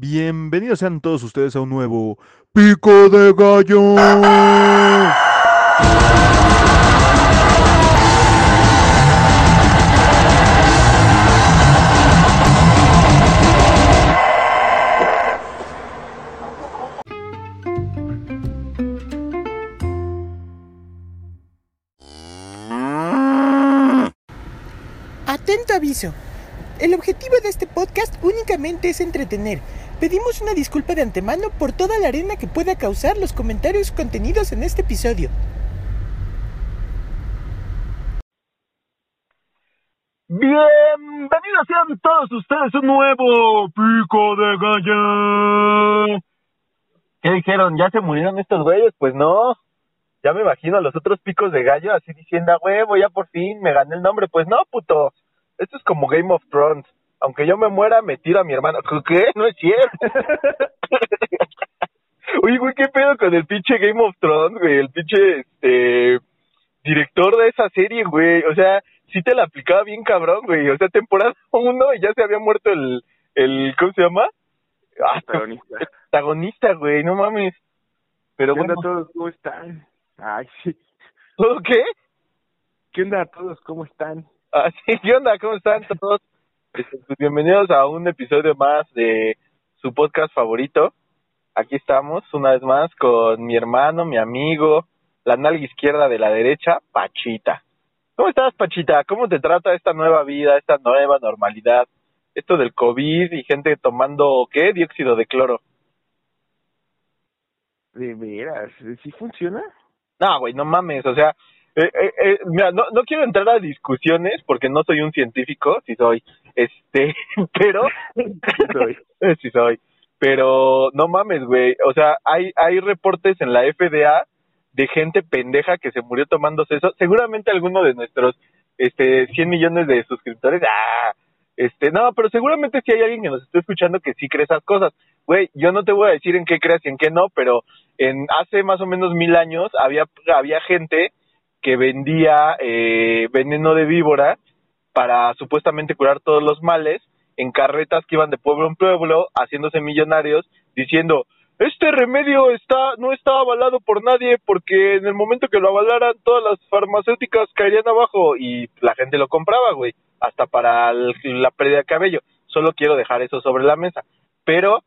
Bienvenidos sean todos ustedes a un nuevo Pico de Gallo. Atento aviso. El objetivo de este podcast únicamente es entretener. Pedimos una disculpa de antemano por toda la arena que pueda causar los comentarios contenidos en este episodio. Bienvenidos sean todos ustedes a un nuevo Pico de Gallo. ¿Qué dijeron? ¿Ya se murieron estos güeyes? Pues no. Ya me imagino a los otros picos de gallo así diciendo, a huevo, ya por fin me gané el nombre. Pues no, puto. Esto es como Game of Thrones. Aunque yo me muera, me tiro a mi hermano. ¿Qué? No es cierto. Oye, güey, ¿qué pedo con el pinche Game of Thrones, güey? El pinche, este, director de esa serie, güey. O sea, sí te la aplicaba bien cabrón, güey. O sea, temporada uno y ya se había muerto el, el, ¿cómo se llama? Ah, Protagonista. protagonista, güey, no mames. Pero ¿Qué onda bueno, todos? ¿Cómo están? Ay, sí. ¿todo qué? ¿Qué onda todos? ¿Cómo están? Ah, sí, ¿qué onda? ¿Cómo están todos? Este, pues, bienvenidos a un episodio más de su podcast favorito. Aquí estamos una vez más con mi hermano, mi amigo, la nalga izquierda de la derecha, Pachita. ¿Cómo estás, Pachita? ¿Cómo te trata esta nueva vida, esta nueva normalidad? Esto del COVID y gente tomando, ¿qué? Dióxido de cloro. ¿De veras? ¿Sí funciona? No, güey, no mames, o sea, eh, eh, eh, mira, no, no quiero entrar a discusiones porque no soy un científico, sí soy, este, pero, soy. Eh, sí soy, pero no mames, güey, o sea, hay, hay reportes en la FDA de gente pendeja que se murió tomándose eso, seguramente alguno de nuestros, este, 100 millones de suscriptores, ah, este, no, pero seguramente sí hay alguien que nos esté escuchando que sí cree esas cosas. Güey, yo no te voy a decir en qué creas y en qué no, pero en hace más o menos mil años había, había gente que vendía eh, veneno de víbora para supuestamente curar todos los males en carretas que iban de pueblo en pueblo haciéndose millonarios diciendo este remedio está no está avalado por nadie porque en el momento que lo avalaran todas las farmacéuticas caerían abajo y la gente lo compraba, güey, hasta para la pérdida de cabello. Solo quiero dejar eso sobre la mesa. Pero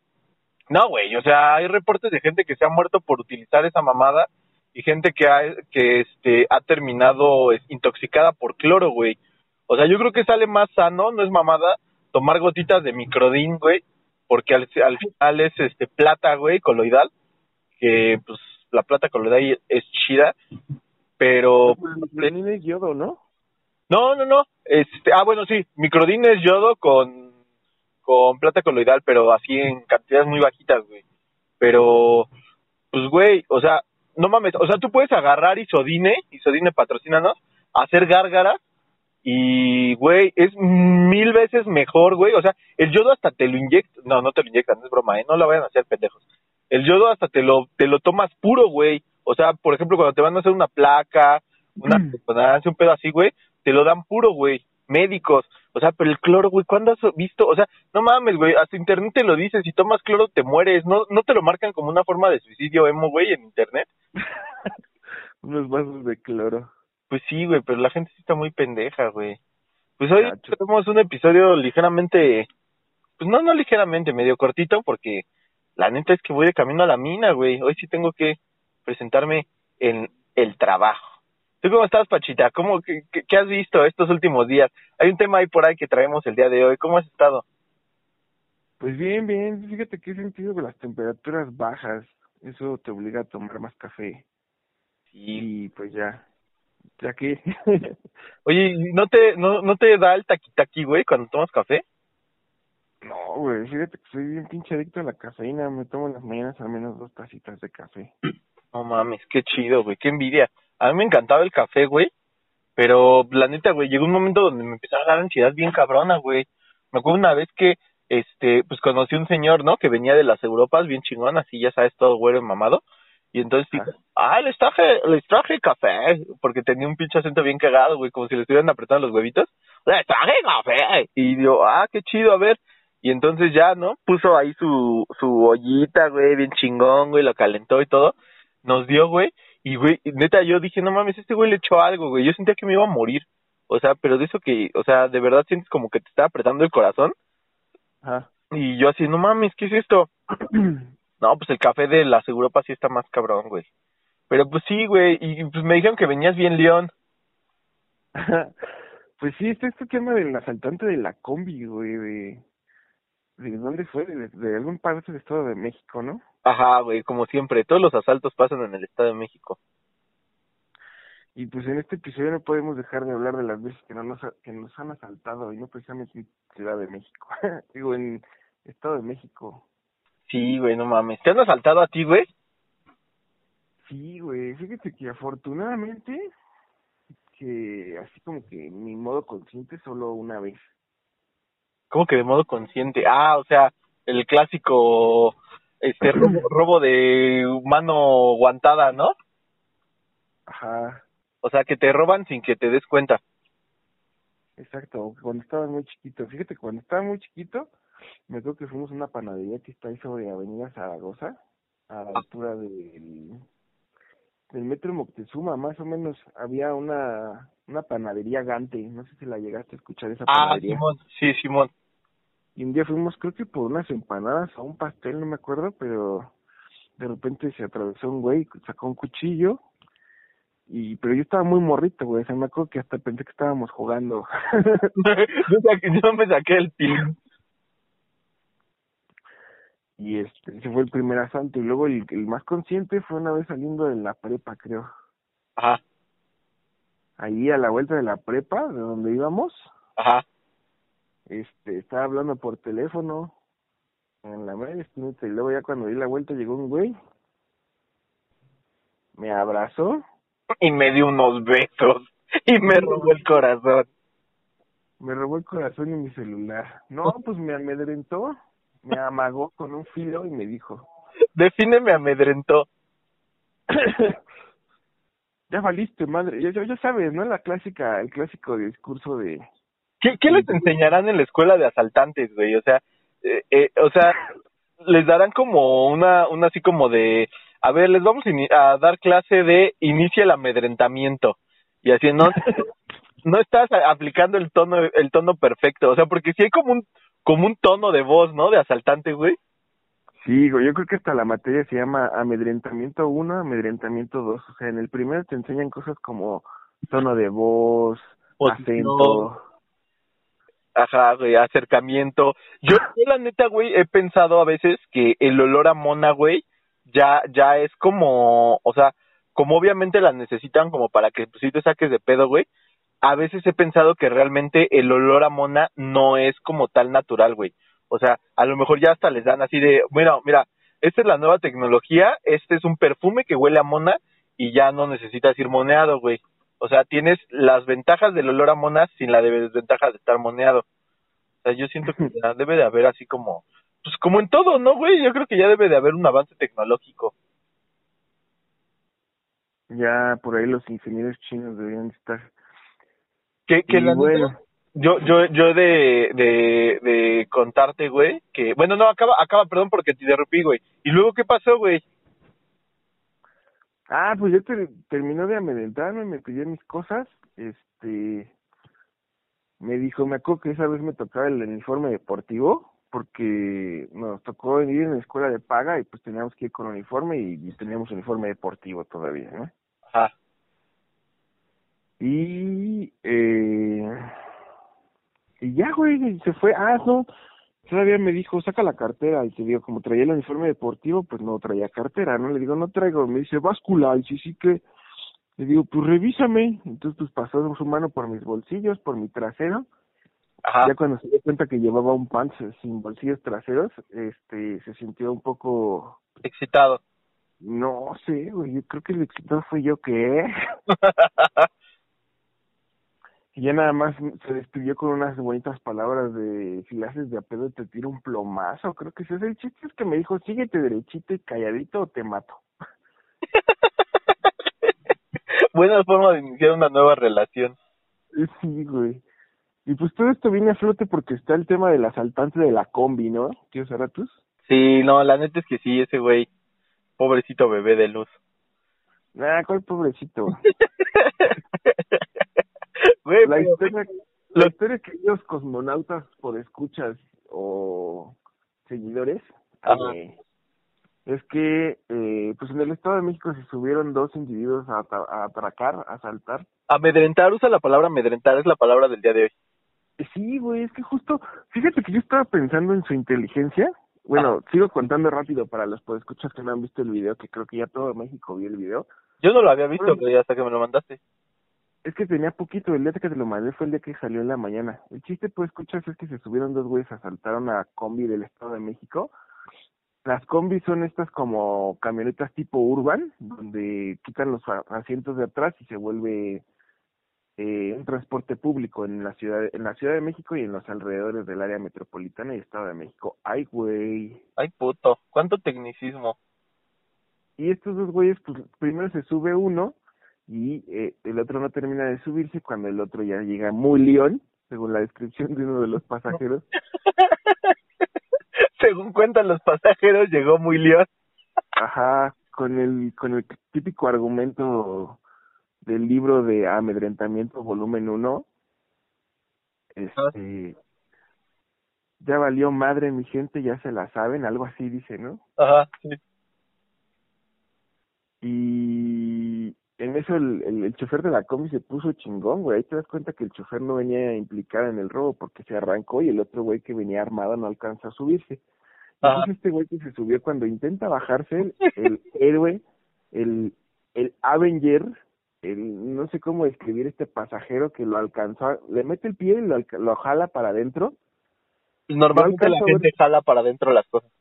no, güey, o sea, hay reportes de gente que se ha muerto por utilizar esa mamada y gente que ha, que este, ha terminado intoxicada por cloro, güey. O sea, yo creo que sale más sano, no es mamada, tomar gotitas de microdín, güey, porque al, al final es este plata, güey, coloidal, que pues la plata coloidal es chida, pero Lenin es yodo, ¿no? no, no, no. Este, ah, bueno, sí, microdín es yodo con, con plata coloidal, pero así en cantidades muy bajitas, güey. Pero, pues, güey, o sea, no mames, o sea, tú puedes agarrar isodine, isodine patrocínanos, hacer gárgaras y, güey, es mil veces mejor, güey. O sea, el yodo hasta te lo inyecta, no, no te lo inyectan, es broma, ¿eh? No lo vayan a hacer, pendejos. El yodo hasta te lo, te lo tomas puro, güey. O sea, por ejemplo, cuando te van a hacer una placa, una resonancia, un pedo así, güey, te lo dan puro, güey. Médicos. O sea, pero el cloro, güey, ¿cuándo has visto? O sea, no mames, güey, hasta internet te lo dice, si tomas cloro te mueres. No, no te lo marcan como una forma de suicidio emo, güey, en internet. Unos vasos de cloro. Pues sí, güey, pero la gente sí está muy pendeja, güey. Pues hoy Gacho. tenemos un episodio ligeramente, pues no, no ligeramente, medio cortito, porque la neta es que voy de camino a la mina, güey. Hoy sí tengo que presentarme en el trabajo. ¿Tú cómo estás, Pachita? ¿Cómo, qué has visto estos últimos días? Hay un tema ahí por ahí que traemos el día de hoy. ¿Cómo has estado? Pues bien, bien. Fíjate que he sentido que las temperaturas bajas, eso te obliga a tomar más café. Sí. Y pues ya. Ya que. Oye, ¿y ¿no te, no, no te da el taquitaqui, güey, cuando tomas café? no, güey, fíjate que soy bien pinche adicto a la cafeína. Me tomo en las mañanas al menos dos tacitas de café. No mames, qué chido, güey, qué envidia. A mí me encantaba el café, güey, pero la neta, güey, llegó un momento donde me empezó a dar ansiedad bien cabrona, güey. Me acuerdo una vez que, este, pues conocí un señor, ¿no? Que venía de las Europas, bien chingón, así ya sabes, todo güero y mamado. Y entonces dijo, ah, les traje, les traje café, porque tenía un pinche acento bien cagado, güey, como si le estuvieran apretando los huevitos. Les traje café. Y yo, ah, qué chido, a ver. Y entonces ya, ¿no? Puso ahí su, su ollita, güey, bien chingón, güey, lo calentó y todo. Nos dio, güey. Y, güey, neta, yo dije, no mames, este güey le echó algo, güey. Yo sentía que me iba a morir. O sea, pero de eso que, o sea, de verdad sientes como que te está apretando el corazón. Ajá. Y yo así, no mames, ¿qué es esto? No, pues el café de la Seguropa sí está más cabrón, güey. Pero pues sí, güey, y pues me dijeron que venías bien león. pues sí, este este tema del asaltante de la combi, güey, de... ¿De dónde fue? De, de algún parte del Estado de México, ¿no? Ajá, güey, como siempre, todos los asaltos pasan en el Estado de México. Y pues en este episodio no podemos dejar de hablar de las veces que, no nos, que nos han asaltado, y no precisamente en Ciudad de México, digo, en Estado de México. Sí, güey, no mames. ¿Te han asaltado a ti, güey? Sí, güey, fíjate que afortunadamente, que así como que mi modo consciente solo una vez. ¿Cómo que de modo consciente? Ah, o sea, el clásico este robo, robo de mano guantada, ¿no? Ajá, O sea, que te roban sin que te des cuenta. exacto, cuando estaba muy chiquito. Fíjate, cuando estaba muy chiquito, me acuerdo que fuimos a una panadería que está ahí sobre Avenida Zaragoza, a la altura del, del metro Moctezuma, más o menos. Había una, una panadería Gante, no sé si la llegaste a escuchar esa Ah, panadería. Simón, sí, Simón. Y un día fuimos, creo que por unas empanadas o un pastel, no me acuerdo, pero de repente se atravesó un güey, sacó un cuchillo. Y, pero yo estaba muy morrito, güey. O sea, me acuerdo que hasta pensé que estábamos jugando. yo, me saqué el pilín. Y este, ese fue el primer asalto. Y luego el, el más consciente fue una vez saliendo de la prepa, creo. Ajá, Ahí a la vuelta de la prepa, de donde íbamos, ajá. este, estaba hablando por teléfono en la media. Y luego ya cuando di la vuelta llegó un güey. Me abrazó Y me dio unos besos. Y me robó el corazón. Me robó el corazón y mi celular. No, pues me amedrentó, me amagó con un filo y me dijo, Define me amedrentó. ya valiste, madre. Ya, ya, sabes, ¿no? La clásica, el clásico discurso de... ¿Qué, ¿Qué les enseñarán en la escuela de asaltantes, güey? O sea, eh, eh, o sea, les darán como una, una así como de, a ver, les vamos a dar clase de inicia el amedrentamiento. Y así, no, no estás aplicando el tono, el tono perfecto. O sea, porque si hay como un, como un tono de voz, ¿no? De asaltante, güey. Sí, güey, yo creo que hasta la materia se llama amedrentamiento 1, amedrentamiento 2. O sea, en el primero te enseñan cosas como tono de voz, acento. Ajá, güey, acercamiento. Yo, yo la neta, güey, he pensado a veces que el olor a mona, güey, ya, ya es como, o sea, como obviamente la necesitan como para que pues, sí te saques de pedo, güey. A veces he pensado que realmente el olor a mona no es como tal natural, güey. O sea, a lo mejor ya hasta les dan así de, mira, mira, esta es la nueva tecnología, este es un perfume que huele a mona y ya no necesitas ir moneado, güey. O sea, tienes las ventajas del olor a mona sin la desventaja de estar moneado. O sea, yo siento que ya debe de haber así como, pues como en todo, ¿no, güey? Yo creo que ya debe de haber un avance tecnológico. Ya por ahí los ingenieros chinos deberían estar. Que, que neta, bueno, yo, yo, yo de, de, de contarte, güey, que, bueno, no, acaba, acaba, perdón porque te interrumpí, güey. ¿Y luego qué pasó, güey? Ah, pues ya ter- terminó de amedrentarme, me pidió mis cosas, este, me dijo, me acuerdo que esa vez me tocaba el uniforme deportivo, porque nos tocó ir en la escuela de paga y pues teníamos que ir con uniforme y, y teníamos uniforme deportivo todavía, ¿no? Ajá. Y, eh, y ya, güey, se fue, ah, no, todavía me dijo, saca la cartera, y te digo, como traía el uniforme deportivo, pues no traía cartera, ¿no? Le digo, no traigo, me dice, báscula, y sí, sí que, le digo, pues revísame, entonces pues pasó su mano por mis bolsillos, por mi trasero, Ajá. ya cuando se dio cuenta que llevaba un pants sin bolsillos traseros, este, se sintió un poco, Excitado. no sé, güey, yo creo que el excitado fue yo que, Y ya nada más se despidió con unas bonitas palabras de si le haces de a pedo te tiro un plomazo, creo que ese es el chiste es que me dijo síguete derechito y calladito o te mato. Buena forma de iniciar una nueva relación. Sí, güey. Y pues todo esto viene a flote porque está el tema del asaltante de la combi, ¿no? Tío Zaratus. Sí, no, la neta es que sí, ese güey, pobrecito bebé de luz. Ah, cuál pobrecito. Güey, la, pero- historia, la historia que ellos cosmonautas por escuchas o seguidores eh, es que eh, pues en el Estado de México se subieron dos individuos a, a atracar, a asaltar. amedrentar, usa la palabra amedrentar, es la palabra del día de hoy. Eh, Sí, güey, es que justo, fíjate que yo estaba pensando en su inteligencia. Bueno, sigo contando rápido para los podescuchas que no han visto el video, que creo que ya todo México vio el video. Yo no lo había visto, Bueno. güey, hasta que me lo mandaste. Es que tenía poquito, el día que te lo mandé fue el día que salió en la mañana. El chiste, pues, escuchas, es que se subieron dos güeyes, asaltaron a combi del Estado de México. Las combis son estas como camionetas tipo urban, donde quitan los asientos de atrás y se vuelve eh, un transporte público en la ciudad en la Ciudad de México y en los alrededores del área metropolitana y Estado de México. Ay, güey. Ay, puto, cuánto tecnicismo. Y estos dos güeyes, pues primero se sube uno y eh, el otro no termina de subirse cuando el otro ya llega muy león, según la descripción de uno de los pasajeros. Según cuentan los pasajeros, llegó muy león. Ajá, con el, con el típico argumento del libro de amedrentamiento volumen 1. Este, ya valió madre mi gente, ya se la saben, algo así dice, ¿no? Ajá, sí. Y en eso el, el, el chofer de la combi se puso chingón, güey. Ahí te das cuenta que el chofer no venía implicado en el robo porque se arrancó y el otro güey que venía armado no alcanzó a subirse. Ajá. Entonces este güey que se subió cuando intenta bajarse, el, héroe, el, el Avenger, el, no sé cómo describir este pasajero que lo alcanzó, le mete el pie y lo, lo jala para adentro. Normalmente No la gente jala para adentro las cosas.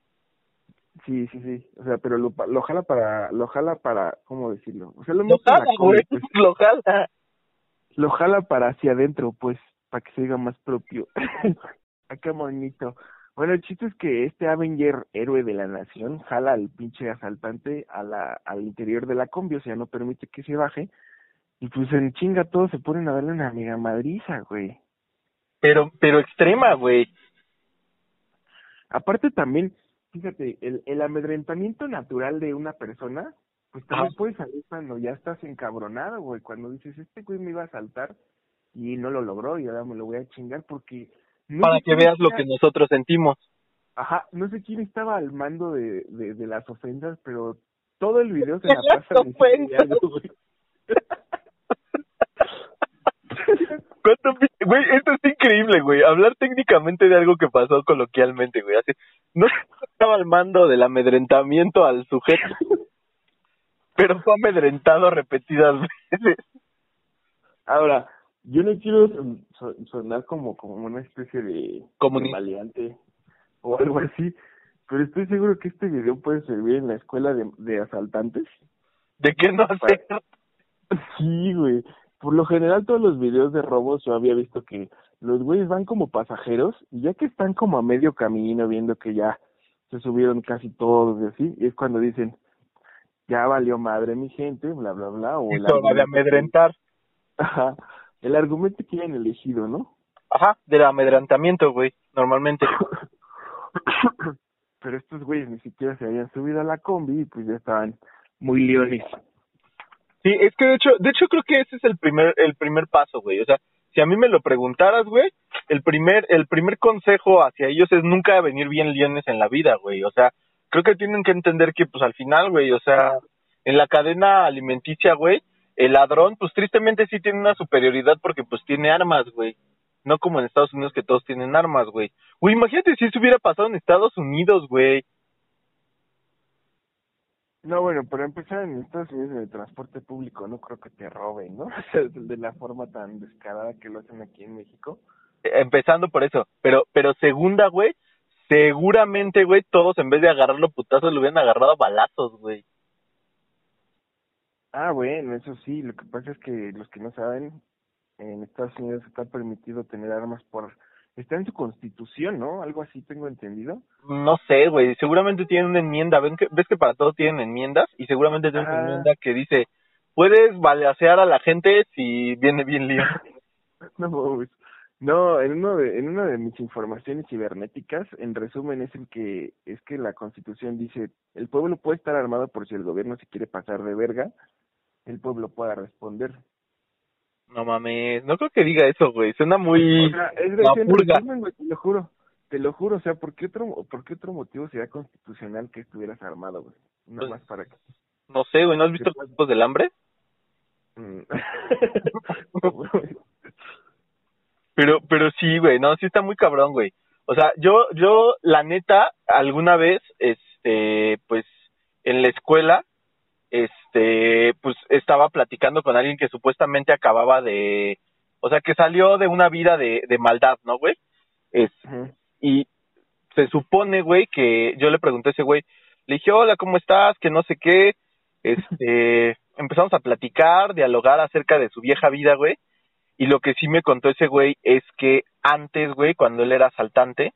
Sí, sí, sí. O sea, pero lo, lo jala para, lo jala para, ¿cómo decirlo? O sea, lo Lo la jala, combi, güey, pues. lo jala. lo jala para hacia adentro, pues, para que se diga más propio. ah, qué bonito. Bueno, el chiste es que este Avenger, héroe de la nación, jala al pinche asaltante a la, al interior de la combi, o sea, no permite que se baje. Y pues en chinga todos se ponen a darle una mega madriza, güey. Pero, pero extrema, güey. Aparte también, fíjate, el, el amedrentamiento natural de una persona, pues también Ajá. puede salir cuando ya estás encabronado, güey. Cuando dices, este güey me iba a asaltar y no lo logró y ahora me lo voy a chingar porque... no Para que veas lo que nosotros sentimos. Ajá, no sé quién estaba al mando de, de, de las ofensas, pero todo el video se la pasa diciendo, güey. ¿Cuánto pi- Güey, esto es increíble, güey. Hablar técnicamente de algo que pasó coloquialmente, güey. Así, no estaba al mando del amedrentamiento al sujeto, pero fue amedrentado repetidas veces. Ahora, yo no quiero son- son- sonar como, como una especie de, de maleante o algo así, pero estoy seguro que este video puede servir en la escuela de, de asaltantes. ¿De qué no hacer? Sí, güey. Por lo general, todos los videos de robos yo había visto que los güeyes van como pasajeros y ya que están como a medio camino viendo que ya se subieron casi todos y así, y es cuando dicen, ya valió madre mi gente, bla, bla, bla. O Es hora de amedrentar. Ajá. El argumento que hayan elegido, ¿no? Ajá, del amedrentamiento, güey, normalmente. Pero estos güeyes ni siquiera se habían subido a la combi y pues ya estaban muy leones. Sí, es que de hecho, de hecho creo que ese es el primer, el primer paso, güey. O sea, si a mí me lo preguntaras, güey, el primer, el primer consejo hacia ellos es nunca venir bien leones en la vida, güey. O sea, creo que tienen que entender que, pues al final, güey, o sea, en la cadena alimenticia, güey, el ladrón, pues tristemente sí tiene una superioridad porque pues tiene armas, güey. No como en Estados Unidos que todos tienen armas, güey. Güey, imagínate si eso hubiera pasado en Estados Unidos, güey. No, bueno, para empezar en Estados Unidos en el transporte público no creo que te roben, ¿no? O sea, de la forma tan descarada que lo hacen aquí en México. Empezando por eso, pero pero segunda, güey, seguramente, güey, todos en vez de agarrarlo putazos lo hubieran agarrado a balazos, güey. Ah, bueno, eso sí, lo que pasa es que los que no saben, en Estados Unidos está permitido tener armas por... Está en su constitución, ¿no? Algo así tengo entendido. No sé, güey, seguramente tienen una enmienda, ¿ven que, ves que para todo tienen enmiendas y seguramente tienen una Ajá. enmienda que dice, puedes balasear a la gente si viene bien lío. No mames. No, en uno de, en una de mis informaciones cibernéticas, en resumen, es el que es que la Constitución dice el pueblo puede estar armado por si el gobierno se quiere pasar de verga, el pueblo pueda responder. No mames, no creo que diga eso, güey. Suena muy. O sea, es la decir, en purga. resumen, güey, te lo juro, te lo juro, o sea, ¿por qué otro, por qué otro motivo sería constitucional que estuvieras armado, güey? Nada Pues- más para que. No sé, güey. ¿No has visto los tipos del hambre? Pero, pero sí, güey, no, sí está muy cabrón, güey. O sea, yo, yo, la neta, alguna vez, este, pues, en la escuela, este, pues, estaba platicando con alguien que supuestamente acababa de, o sea, que salió de una vida de, de maldad, ¿no, güey? Es, y se supone, güey, que yo le pregunté a ese güey, le dije, hola, ¿cómo estás? Que no sé qué. Este, empezamos a platicar, dialogar acerca de su vieja vida, güey. Y lo que sí me contó ese güey es que antes, güey, cuando él era asaltante,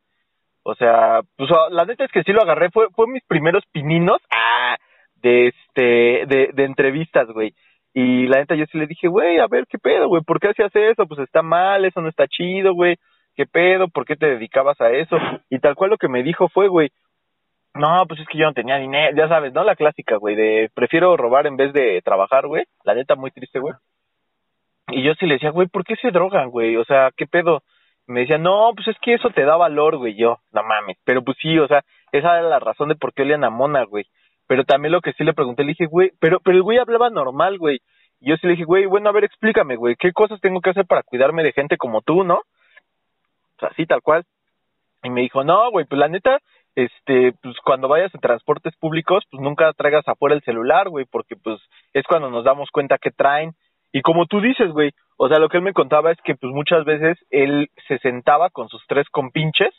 o sea, pues la neta es que sí lo agarré, fue, fue mis primeros pininos ah, de este, de, de entrevistas, güey. Y la neta yo sí le dije, güey, a ver, ¿qué pedo, güey? ¿Por qué hacías eso? Pues está mal, eso no está chido, güey. ¿Qué pedo? ¿Por qué te dedicabas a eso? Y tal cual lo que me dijo fue, güey, no, pues es que yo no tenía dinero, ya sabes, ¿no? La clásica, güey, de prefiero robar en vez de trabajar, güey. La neta muy triste, güey. Y yo sí le decía, güey, ¿por qué se drogan, güey? O sea, ¿qué pedo? Me decía, no, pues es que eso te da valor, güey. Yo, no mames. Pero pues sí, o sea, esa era la razón de por qué olían a mona, güey. Pero también lo que sí le pregunté, le dije, güey, pero, pero el güey hablaba normal, güey. Y yo sí le dije, güey, bueno, a ver, explícame, güey, ¿qué cosas tengo que hacer para cuidarme de gente como tú, no? Sea, así tal cual. Y me dijo, no, güey, pues la neta, este, pues cuando vayas en transportes públicos, pues nunca traigas afuera el celular, güey, porque pues es cuando nos damos cuenta que traen. Y como tú dices, güey, o sea, lo que él me contaba es que pues muchas veces él se sentaba con sus tres compinches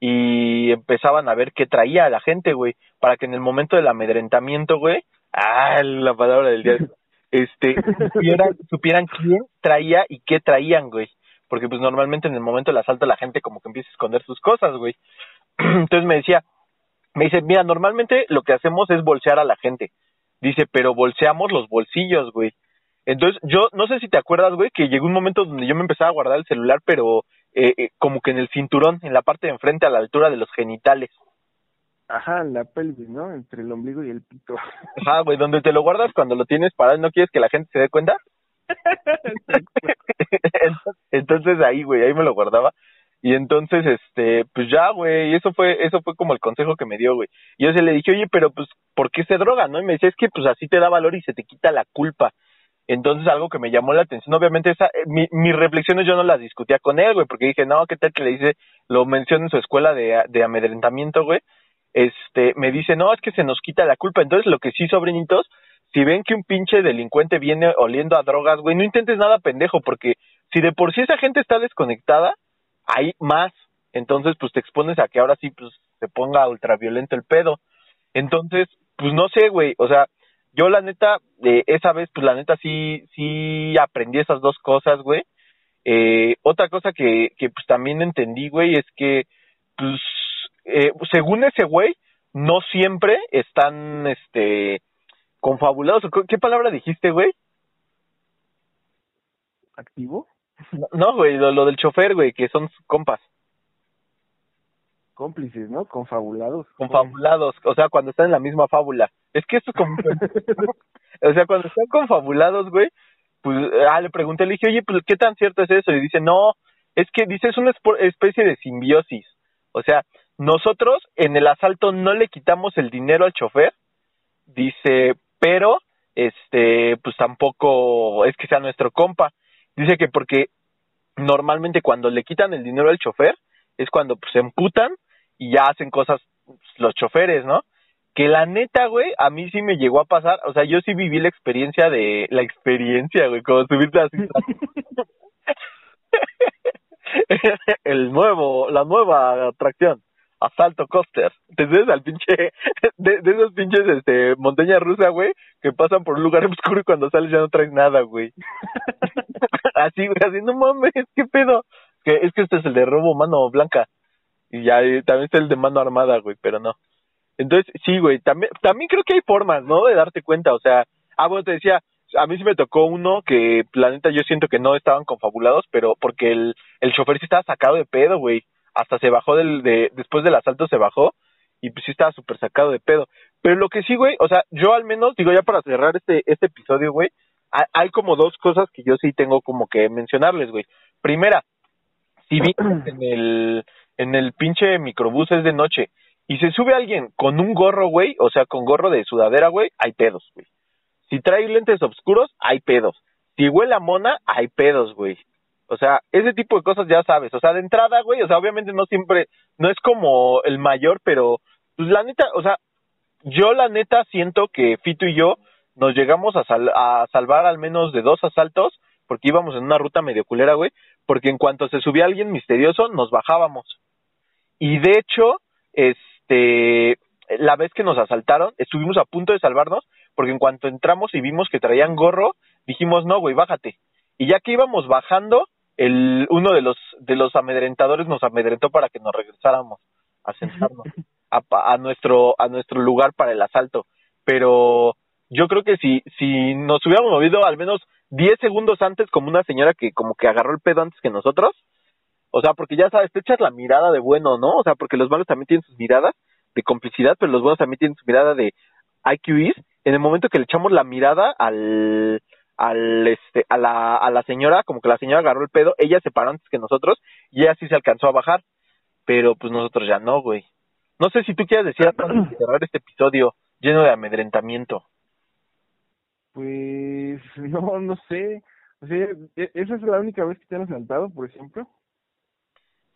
y empezaban a ver qué traía la gente, güey, para que en el momento del amedrentamiento, güey, ah, la palabra del día, este, supieran, supieran quién traía y qué traían, güey, porque pues normalmente en el momento del asalto la gente como que empieza a esconder sus cosas, güey. Entonces me decía, me dice, mira, normalmente lo que hacemos es bolsear a la gente. Dice, pero bolseamos los bolsillos, güey. Entonces, yo no sé si te acuerdas, güey, que llegó un momento donde yo me empezaba a guardar el celular, pero eh, eh, como que en el cinturón, en la parte de enfrente, a la altura de los genitales. Ajá, en la pelvis, ¿no? Entre el ombligo y el pito. Ajá, güey, donde te lo guardas cuando lo tienes parado y no quieres que la gente se dé cuenta. entonces ahí, güey, ahí me lo guardaba. Y entonces, este, pues ya, güey, eso fue, eso fue como el consejo que me dio, güey. Y yo se le dije, oye, pero pues, ¿por qué se droga, no? Y me decía, es que pues así te da valor y se te quita la culpa. Entonces, algo que me llamó la atención, obviamente, esa, eh, mi, mis reflexiones yo no las discutía con él, güey, porque dije, no, ¿qué tal que le dice, lo menciona en su escuela de, amedrentamiento, güey? Este, me dice, no, es que se nos quita la culpa. Entonces, lo que sí, sobrinitos, si ven que un pinche delincuente viene oliendo a drogas, güey, no intentes nada pendejo, porque si de por sí esa gente está desconectada, hay más. Entonces, pues te expones a que ahora sí, pues, se ponga ultraviolento el pedo. Entonces, pues no sé, güey, o sea, yo la neta, eh, esa vez, pues la neta sí, sí aprendí esas dos cosas, güey. Eh, otra cosa que, que pues también entendí, güey, es que, pues, eh, según ese güey, no siempre están, este, confabulados. ¿Qué palabra dijiste, güey? ¿Activo? No, güey, lo, lo del chofer, güey, que son compas, Cómplices, ¿no? Confabulados. confabulados, o sea, cuando están en la misma fábula. Es que esto es como... o sea, cuando están confabulados, güey, pues, ah, le pregunté, le dije, oye, pues, ¿qué tan cierto es eso? Y dice, no, es que, dice, es una especie de simbiosis. O sea, nosotros en el asalto no le quitamos el dinero al chofer, dice, pero, este, pues tampoco es que sea nuestro compa. Dice que porque normalmente cuando le quitan el dinero al chofer es cuando pues, se emputan y ya hacen cosas los choferes, ¿no? Que la neta, güey, a mí sí me llegó a pasar, o sea, yo sí viví la experiencia de, la experiencia, güey, como subirte así. el nuevo, la nueva atracción, asalto coaster. ¿Te sabes al pinche, de, de esos pinches, este, montaña rusa, güey, que pasan por un lugar oscuro y cuando sales ya no traes nada, güey. así, güey, así, no mames, qué pedo. Que es que este es el de robo mano blanca. Y ya eh, también está el de mano armada, güey, pero no. Entonces, sí, güey, también, también creo que hay formas, ¿no? De darte cuenta, o sea, ah, bueno, te decía, a mí sí me tocó uno que, la neta, yo siento que no estaban confabulados, pero porque el, el chofer sí estaba sacado de pedo, güey. Hasta se bajó del, de, después del asalto se bajó y pues sí estaba súper sacado de pedo. Pero lo que sí, güey, o sea, yo al menos, digo, ya para cerrar este, este episodio, güey, hay, hay como dos cosas que yo sí tengo como que mencionarles, güey. Primera, si vienes en el, en el pinche microbús es de noche y se sube alguien con un gorro, güey, o sea, con gorro de sudadera, güey, hay pedos, güey. Si trae lentes oscuros, hay pedos. Si huele a mona, hay pedos, güey. O sea, ese tipo de cosas ya sabes. O sea, de entrada, güey, o sea, obviamente no siempre, no es como el mayor, pero, pues la neta, o sea, yo la neta siento que Fito y yo nos llegamos a, sal a salvar al menos de dos asaltos, porque íbamos en una ruta medio culera, güey, porque en cuanto se subía alguien misterioso, nos bajábamos. Y de hecho, este, la vez que nos asaltaron, estuvimos a punto de salvarnos, porque en cuanto entramos y vimos que traían gorro, dijimos, no, güey, bájate. Y ya que íbamos bajando, el, uno de los, de los amedrentadores nos amedrentó para que nos regresáramos a sentarnos a, a nuestro, a nuestro lugar para el asalto. Pero yo creo que si, si nos hubiéramos movido al menos 10 segundos antes como una señora que como que agarró el pedo antes que nosotros, o sea, porque ya sabes, te echas la mirada de bueno, ¿no? O sea, porque los malos también tienen sus miradas de complicidad, pero los buenos también tienen su mirada de IQs. En el momento que le echamos la mirada al, al este a la a la señora como que la señora agarró el pedo ella se paró antes que nosotros y ella sí se alcanzó a bajar pero pues nosotros ya no güey no sé si tú quieres decir antes de cerrar este episodio lleno de amedrentamiento Pues no, no sé. O sea, ¿e- ¿esa es la única vez que te han asaltado, por ejemplo?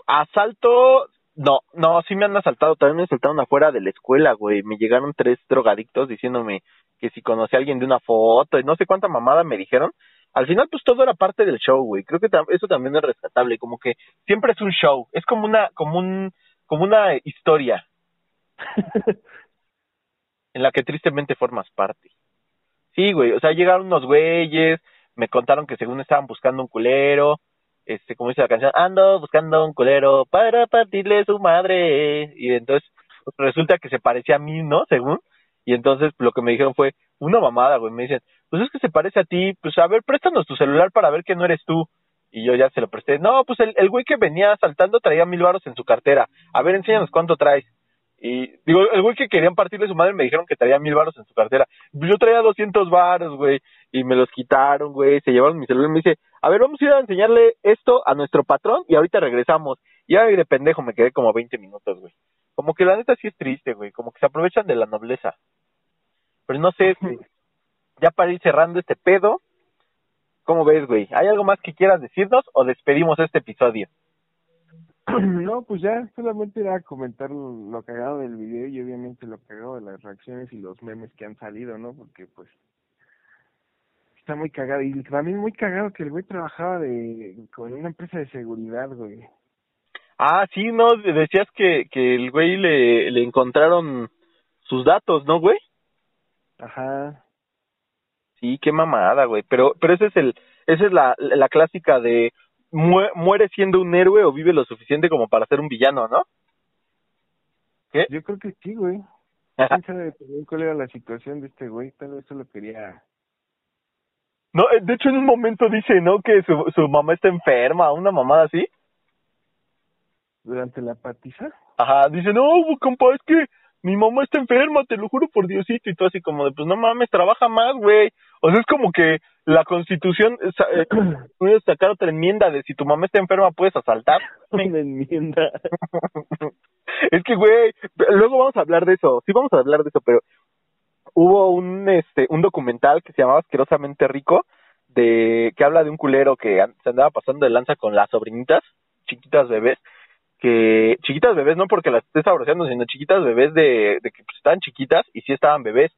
Asalto no no sí me han asaltado también me asaltaron afuera de la escuela güey. Me llegaron tres drogadictos diciéndome que si conocí a alguien de una foto y no sé cuánta mamada me dijeron. Al final pues todo era parte del show güey. Creo que eso también es rescatable como que siempre es un show es como una como un como una historia. En la que tristemente formas parte. Sí, güey, o sea, llegaron unos güeyes, me contaron que según estaban buscando un culero, este, como dice la canción, ando buscando un culero para partirle su madre, y entonces pues, resulta que se parecía a mí, ¿no? Según, y entonces lo que me dijeron fue, una mamada, güey, me dicen, pues es que se parece a ti, pues a ver, préstanos tu celular para ver que no eres tú. Y yo ya se lo presté. No, pues el, el güey que venía saltando traía mil varos en su cartera. A ver, enséñanos cuánto traes. Y digo, el güey que querían partirle su madre me dijeron que traía mil varos en su cartera. Yo traía 200 varos, güey, y me los quitaron, güey, se llevaron mi celular y me dice, a ver, vamos a ir a enseñarle esto a nuestro patrón y ahorita regresamos. Y ahí de pendejo me quedé como 20 minutos, güey. Como que la neta sí es triste, güey, como que se aprovechan de la nobleza. Pero no sé, este, ya para ir cerrando este pedo, ¿cómo ves, güey? ¿Hay algo más que quieras decirnos o despedimos este episodio? No, pues ya solamente era comentar lo, lo cagado del video y obviamente lo cagado de las reacciones y los memes que han salido, ¿no? Porque pues está muy cagado y también muy cagado que el güey trabajaba de con una empresa de seguridad, güey. Ah, sí, no, decías que, que el güey le, le encontraron sus datos, ¿no, güey? Ajá. Sí, qué mamada, güey. Pero, pero ese es el, esa es la, la clásica de muere siendo un héroe o vive lo suficiente como para ser un villano, ¿no? ¿Qué? Yo creo que sí, güey. ¿Quién sabe también cuál era la situación de este güey? Tal vez solo quería No, eh, de hecho en un momento dice, ¿no? Que su, su mamá está enferma, una mamada así. durante la patiza. Ajá, dice, no, compa, es que mi mamá está enferma, te lo juro por Diosito, y tú así como de, pues no mames, trabaja más, güey. O sea, es como que la constitución, eh, eh, sacar otra enmienda de si tu mamá está enferma puedes asaltar. Una enmienda. es que, güey, luego vamos a hablar de eso, sí vamos a hablar de eso, pero hubo un, este, un documental que se llamaba Asquerosamente Rico, de, que habla de un culero que se andaba pasando de lanza con las sobrinitas, chiquitas bebés, que, chiquitas bebés no porque las estés abrazando, sino chiquitas bebés de, de que pues, estaban chiquitas y sí estaban bebés.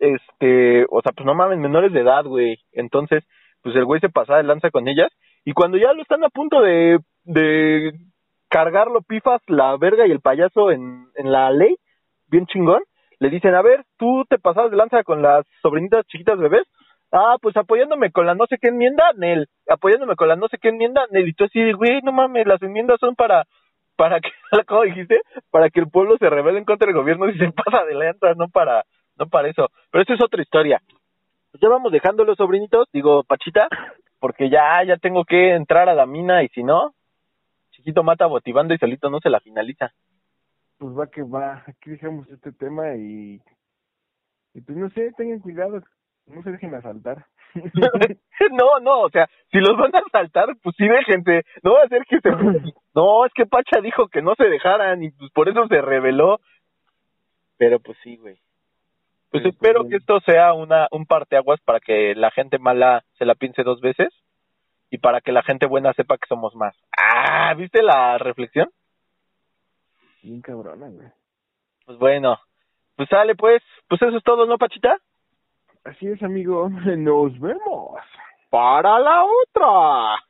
Este, o sea, pues no mames, menores de edad, güey. Entonces, pues el güey se pasaba de lanza con ellas y cuando ya lo están a punto de, de cargarlo pifas la verga y el payaso en, en la ley, bien chingón, le dicen, a ver, tú te pasabas de lanza con las sobrinitas chiquitas bebés, ah, pues apoyándome con la no sé qué enmienda, Nel, apoyándome con la no sé qué enmienda, Nel, y tú así, güey, no mames, las enmiendas son para, para que, ¿cómo dijiste? Para que el pueblo se rebele en contra del gobierno y se pasa de lanza, no para, no para eso, pero eso es otra historia. Pues ya vamos dejándolo, sobrinitos, digo, Pachita, porque ya, ya tengo que entrar a la mina y si no, chiquito mata motivando y solito no se la finaliza. Pues va que va, aquí dejamos este tema y, y pues no sé, tengan cuidado, no se dejen asaltar. no, no, o sea, si los van a asaltar, pues sí déjense, no va a ser que se... No, es que Pacha dijo que no se dejaran y pues por eso se reveló. Pero pues sí, güey. Pues Sí, espero que esto sea una un parteaguas para que la gente mala se la piense dos veces y para que la gente buena sepa que somos más. Ah, ¿viste la reflexión? Bien cabrona, güey. Pues bueno, pues sale pues, pues eso es todo, ¿no, Pachita? Así es, amigo, nos vemos. Para la otra.